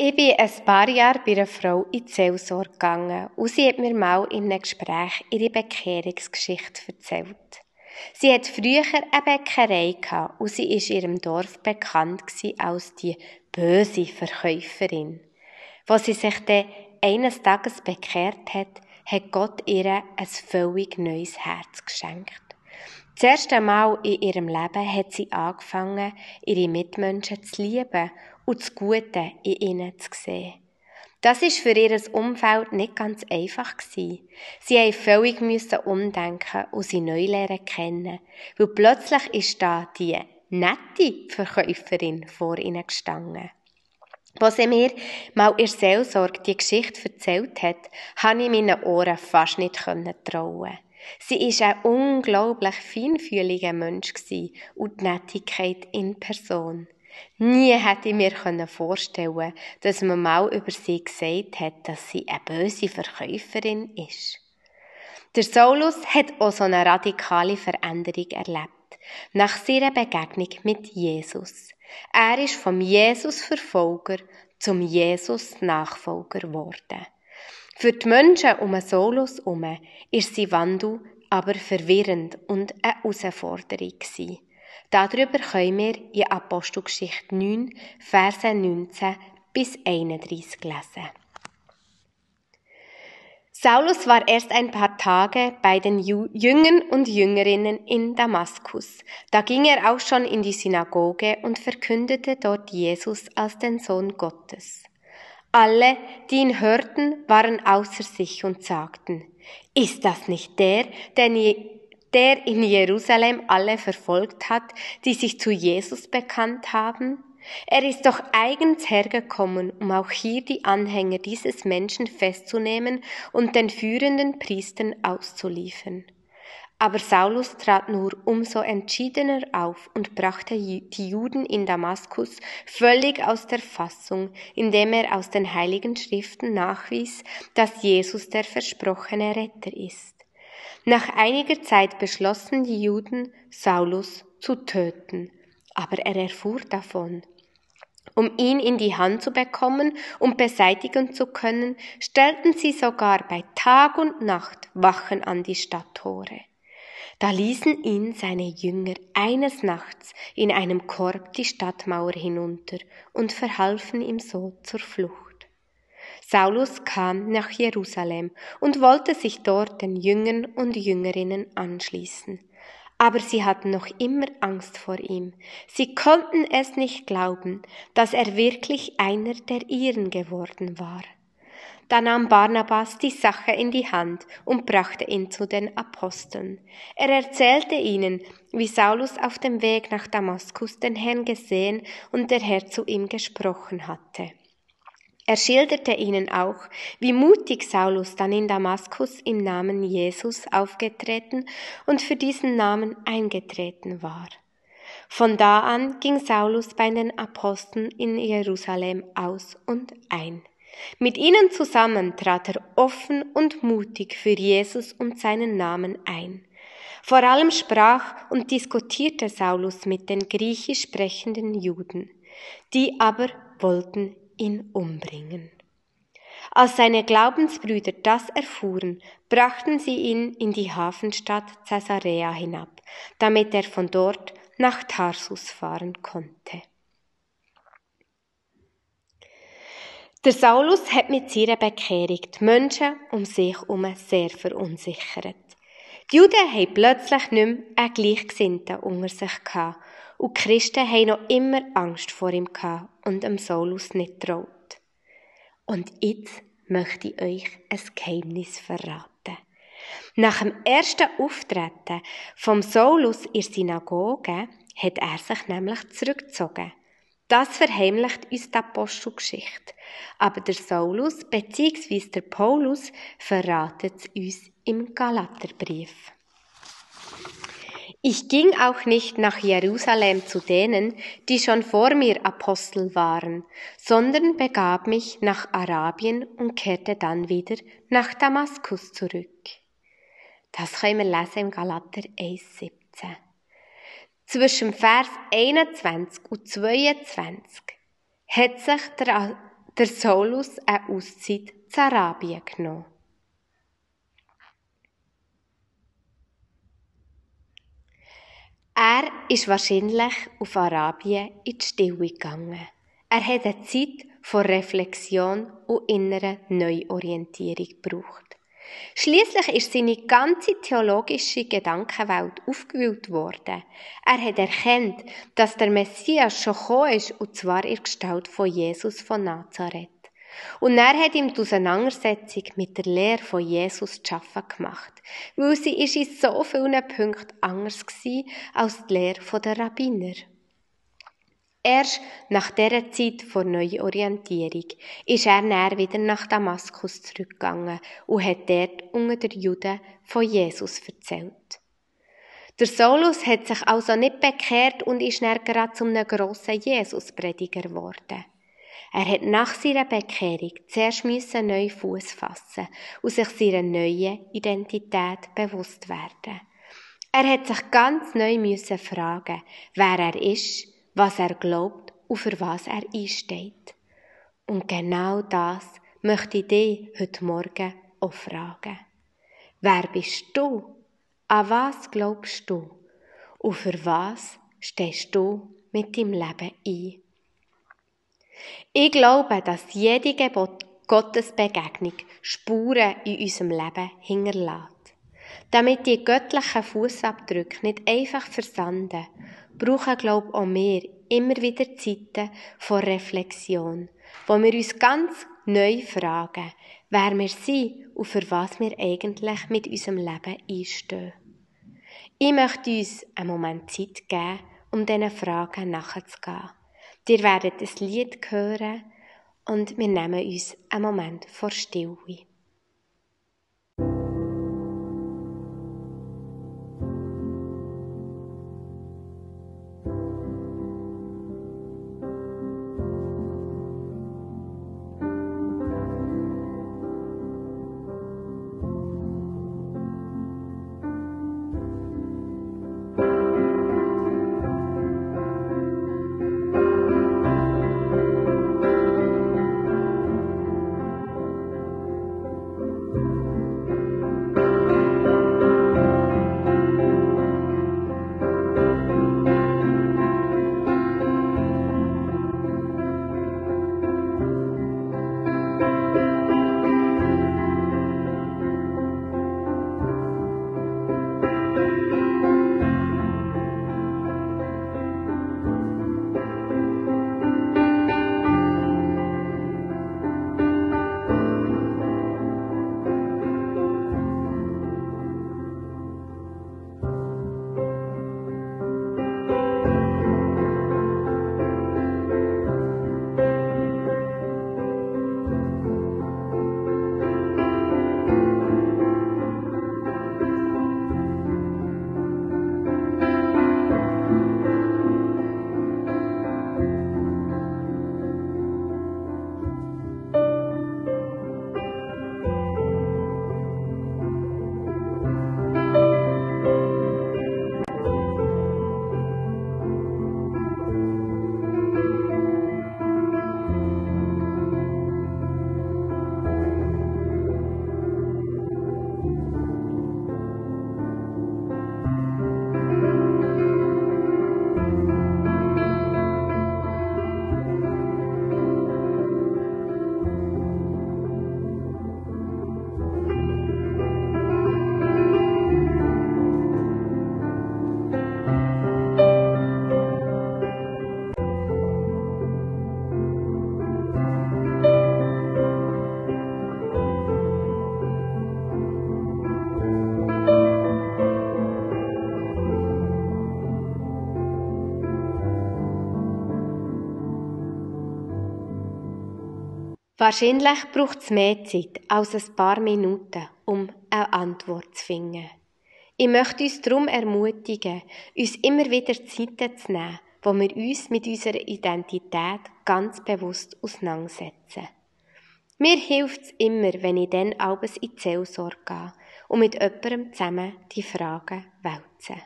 Ich bin ein paar Jahre bei einer Frau in die Seelsorge gegangen und sie hat mir mal in einem Gespräch ihre Bekehrungsgeschichte erzählt. Sie hat früher eine Bäckerei gehabt und sie ist ihrem Dorf bekannt als die böse Verkäuferin. Wo sie sich dann eines Tages bekehrt hat, hat Gott ihr ein völlig neues Herz geschenkt. Das erste Mal in ihrem Leben hat sie angefangen, ihre Mitmenschen zu lieben und das Gute in ihnen zu sehen. Das ist für ihr Umfeld nicht ganz einfach. Sie mussten völlig umdenken und sie neu lernen kennen, weil plötzlich ist da die nette Verkäuferin vor ihnen gestanden. Als sie mir mal in Seelsorge die Geschichte erzählt hat, konnte ich meinen Ohren fast nicht trauen. Sie ist ein unglaublich feinfühliger Mensch und die Nettigkeit in Person. Nie hätte ich mir vorstellen dass man mal über sie gesagt hat, dass sie eine böse Verkäuferin ist. Der Saulus hat auch so eine radikale Veränderung erlebt. Nach seiner Begegnung mit Jesus. Er ist vom Jesus-Verfolger zum Jesus-Nachfolger geworden. Für die Menschen um Saulus herum ist sein Wandel aber verwirrend und eine Herausforderung. Darüber können wir in Apostelgeschichte 9, Verse 19 bis 31 lesen. Saulus war erst ein paar Tage bei den Jüngern und Jüngerinnen in Damaskus. Da ging er auch schon in die Synagoge und verkündete dort Jesus als den Sohn Gottes. Alle, die ihn hörten, waren außer sich und sagten, ist das nicht der, der in Jerusalem alle verfolgt hat, die sich zu Jesus bekannt haben? Er ist doch eigens hergekommen, um auch hier die Anhänger dieses Menschen festzunehmen und den führenden Priestern auszuliefern. Aber Saulus trat nur umso entschiedener auf und brachte die Juden in Damaskus völlig aus der Fassung, indem er aus den heiligen Schriften nachwies, dass Jesus der versprochene Retter ist. Nach einiger Zeit beschlossen die Juden, Saulus zu töten, aber er erfuhr davon. Um ihn in die Hand zu bekommen und beseitigen zu können, stellten sie sogar bei Tag und Nacht Wachen an die Stadttore. Da ließen ihn seine Jünger eines Nachts in einem Korb die Stadtmauer hinunter und verhalfen ihm so zur Flucht. Saulus kam nach Jerusalem und wollte sich dort den Jüngern und Jüngerinnen anschließen. Aber sie hatten noch immer Angst vor ihm. Sie konnten es nicht glauben, dass er wirklich einer der ihren geworden war. Da nahm Barnabas die Sache in die Hand und brachte ihn zu den Aposteln. Er erzählte ihnen, wie Saulus auf dem Weg nach Damaskus den Herrn gesehen und der Herr zu ihm gesprochen hatte. Er schilderte ihnen auch, wie mutig Saulus dann in Damaskus im Namen Jesus aufgetreten und für diesen Namen eingetreten war. Von da an ging Saulus bei den Aposteln in Jerusalem aus und ein. Mit ihnen zusammen trat er offen und mutig für Jesus und seinen Namen ein. Vor allem sprach und diskutierte Saulus mit den griechisch sprechenden Juden. Die aber wollten ihn umbringen. Als seine Glaubensbrüder das erfuhren, brachten sie ihn in die Hafenstadt Caesarea hinab, damit er von dort nach Tarsus fahren konnte. Der Saulus hat mit seiner Bekehrung die Menschen um sich herum sehr verunsichert. Die Juden haben plötzlich nicht mehr einen Gleichgesinnten unter sich gehabt und die Christen haben noch immer Angst vor ihm gehabt und dem Saulus nicht traut. Und jetzt möchte ich euch ein Geheimnis verraten. Nach dem ersten Auftreten vom Saulus in der Synagoge hat er sich nämlich zurückgezogen. Das verheimlicht uns die Apostelgeschichte. Aber der Saulus bzw. der Paulus verratet es uns im Galaterbrief. Ich ging auch nicht nach Jerusalem zu denen, die schon vor mir Apostel waren, sondern begab mich nach Arabien und kehrte dann wieder nach Damaskus zurück. Das können wir lesen im Galater 1,17. Zwischen Vers 21 und 22 hat sich der, der Saulus eine Auszeit zu Arabien genommen. Er ist wahrscheinlich auf Arabien in die Stille gegangen. Er hat eine Zeit von Reflexion und innerer Neuorientierung gebraucht. Schließlich ist seine ganze theologische Gedankenwelt aufgewühlt worden. Er hat erkannt, dass der Messias schon gekommen ist, und zwar in Gestalt von Jesus von Nazareth. Und er hat ihm die Auseinandersetzung mit der Lehre von Jesus zu schaffen gemacht, weil sie ist in so vielen Punkten anders war als die Lehre der Rabbiner. Erst nach dieser Zeit vor Neuorientierung ist er näher wieder nach Damaskus zurückgegangen und hat dort unter den Juden von Jesus erzählt. Der Saulus hat sich also nicht bekehrt und ist näher gerade zu einem grossen Jesus-Prediger geworden. Er hat nach seiner Bekehrung zuerst müssen neu Fuß fassen und sich seiner neuen Identität bewusst werden. Er hat sich ganz neu müssen fragen, wer er ist, was er glaubt und für was er einsteht. Und genau das möchte ich dich heute Morgen auch fragen. Wer bist du? An was glaubst du? Und für was stehst du mit deinem Leben ein? Ich glaube, dass jede Gebot Gottesbegegnung Spuren in unserem Leben hinterlässt. Damit die göttlichen Fußabdrücke nicht einfach versanden, brauchen, glaube ich, auch wir immer wieder Zeiten von Reflexion, wo wir uns ganz neu fragen, wer wir sind und für was wir eigentlich mit unserem Leben einstehen. Ich möchte uns einen Moment Zeit geben, um diesen Fragen nachzugehen. Ihr werdet ein Lied hören und wir nehmen uns einen Moment vor Stille. Wahrscheinlich braucht es mehr Zeit als ein paar Minuten, um eine Antwort zu finden. Ich möchte uns darum ermutigen, uns immer wieder Zeiten zu nehmen, wo wir uns mit unserer Identität ganz bewusst auseinandersetzen. Mir hilft es immer, wenn ich dann abends in die Seelsorge gehe und mit jemandem zusammen die Fragen wälze.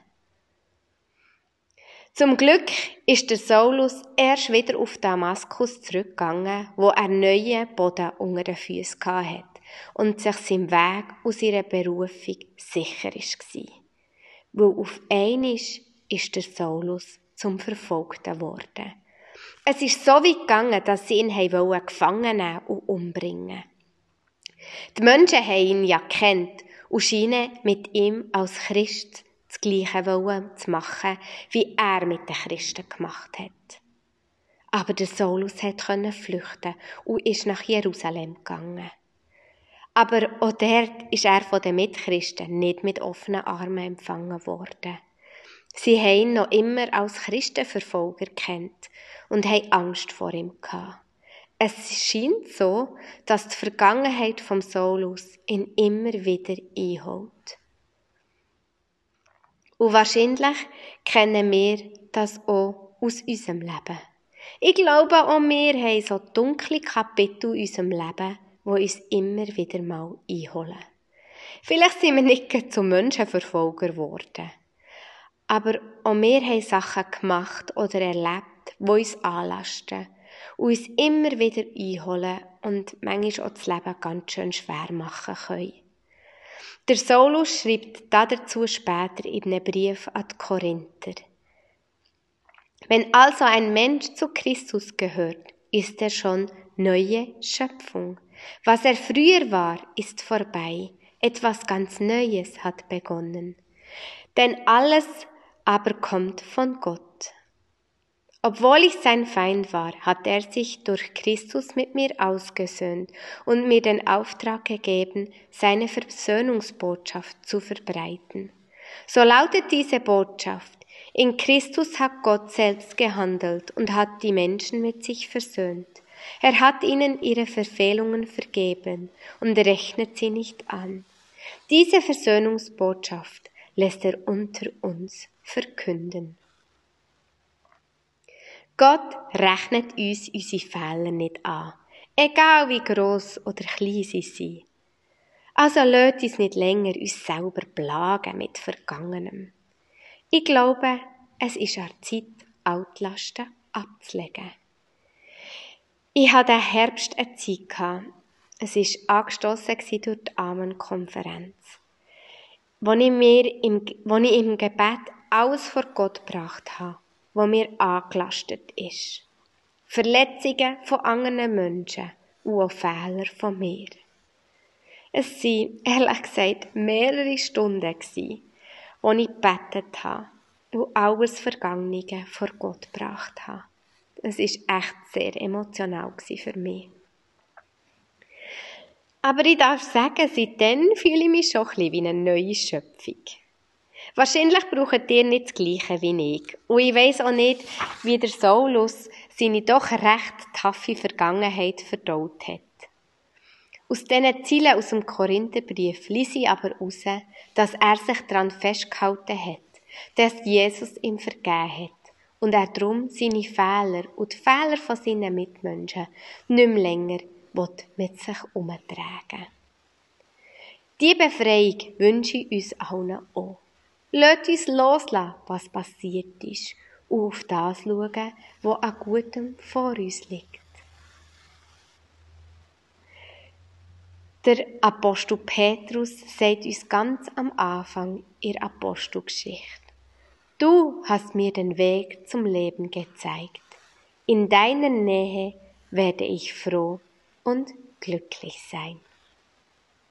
Zum Glück ist der Saulus erst wieder auf Damaskus zurückgegangen, wo er neuen Boden unter den Füßen hatte und sich sein Weg aus ihrer Berufung sicher war. Weil auf einmal ist der Saulus zum Verfolgten geworden. Es ist so weit gegangen, dass sie ihn gefangen nehmen und umbringen Die Menschen haben ihn ja kennt und scheinen mit ihm als Christ das Gleiche wollen zu machen, wie er mit den Christen gemacht hat. Aber der Saulus konnte flüchten und ist nach Jerusalem gegangen. Aber auch dort ist er von den Mitchristen nicht mit offenen Armen empfangen worden. Sie haben ihn noch immer als Christenverfolger kennt und haben Angst vor ihm gehabt. Es scheint so, dass die Vergangenheit vom Saulus ihn immer wieder einholt. Und wahrscheinlich kennen wir das auch aus unserem Leben. Ich glaube, auch wir haben so dunkle Kapitel in unserem Leben, die uns immer wieder mal einholen. Vielleicht sind wir nicht zu Menschenverfolger geworden. Aber auch wir haben Sachen gemacht oder erlebt, die uns anlasten und uns immer wieder einholen und manchmal auch das Leben ganz schön schwer machen können. Der Saulus schreibt dazu später in einem Brief an die Korinther. Wenn also ein Mensch zu Christus gehört, ist er schon neue Schöpfung. Was er früher war, ist vorbei. Etwas ganz Neues hat begonnen. Denn alles aber kommt von Gott. Obwohl ich sein Feind war, hat er sich durch Christus mit mir ausgesöhnt und mir den Auftrag gegeben, seine Versöhnungsbotschaft zu verbreiten. So lautet diese Botschaft, in Christus hat Gott selbst gehandelt und hat die Menschen mit sich versöhnt. Er hat ihnen ihre Verfehlungen vergeben und rechnet sie nicht an. Diese Versöhnungsbotschaft lässt er unter uns verkünden. Gott rechnet uns unsere Fehler nicht an, egal wie gross oder klein sie sind. Also lasst uns nicht länger uns selber plagen mit Vergangenem. Ich glaube, es ist an Zeit, Altlasten abzulegen. Ich hatte diesen Herbst eine Zeit. Es war angestossen durch die Amen-Konferenz, wo wo ich im Gebet alles vor Gott gebracht habe wo mir angelastet ist. Verletzungen von anderen Menschen und auch Fehler von mir. Es waren, ehrlich gesagt, mehrere Stunden, wo ich gebetet habe und alles Vergangene vor Gott gebracht habe. Es war echt sehr emotional für mich. Aber ich darf sagen, seitdem fühle ich mich schon ein bisschen wie eine neue Schöpfung. Wahrscheinlich braucht ihr nicht das Gleiche wie ich. Und ich weiss auch nicht, wie der Saulus seine doch recht taffe Vergangenheit verdaut hat. Aus diesen Zielen aus dem Korintherbrief ließ ich aber heraus, dass er sich daran festgehalten hat, dass Jesus ihm vergeben hat und er darum seine Fehler und die Fehler von seinen Mitmenschen nicht mehr länger mit sich umtragen Diese Befreiung wünsche ich uns allen auch. Lasst uns loslassen, was passiert ist, und auf das schauen, was an Gutem vor uns liegt. Der Apostel Petrus sagt uns ganz am Anfang ihrer Apostelgeschichte. Du hast mir den Weg zum Leben gezeigt. In deiner Nähe werde ich froh und glücklich sein.